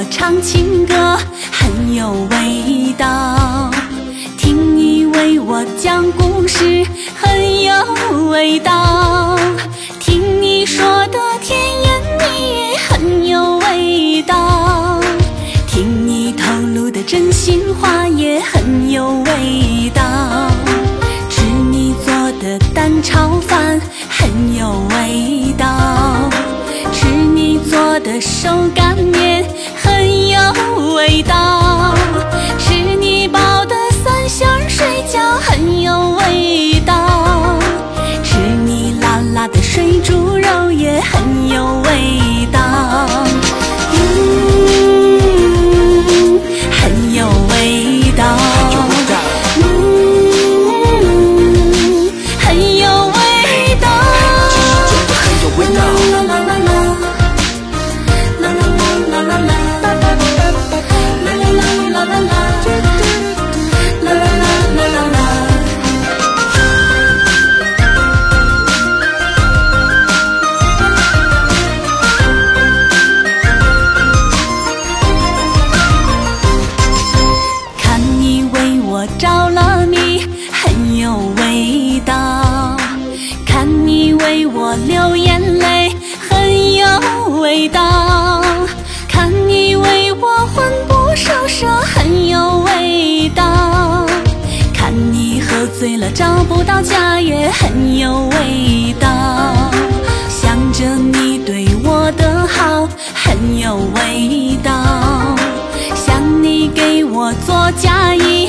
我唱情歌很有味道听你为我讲故事很有味道听你说的甜言蜜语很有味道听你透露的真心话也很有味道吃你做的蛋炒饭很有味道吃你做的手擀面味道，是啦啦啦啦啦啦！看你为我着了迷，很有味道。看你为我流眼泪，很有味道。找不到家也很有味道想着你对我的好很有味道想你给我做嫁衣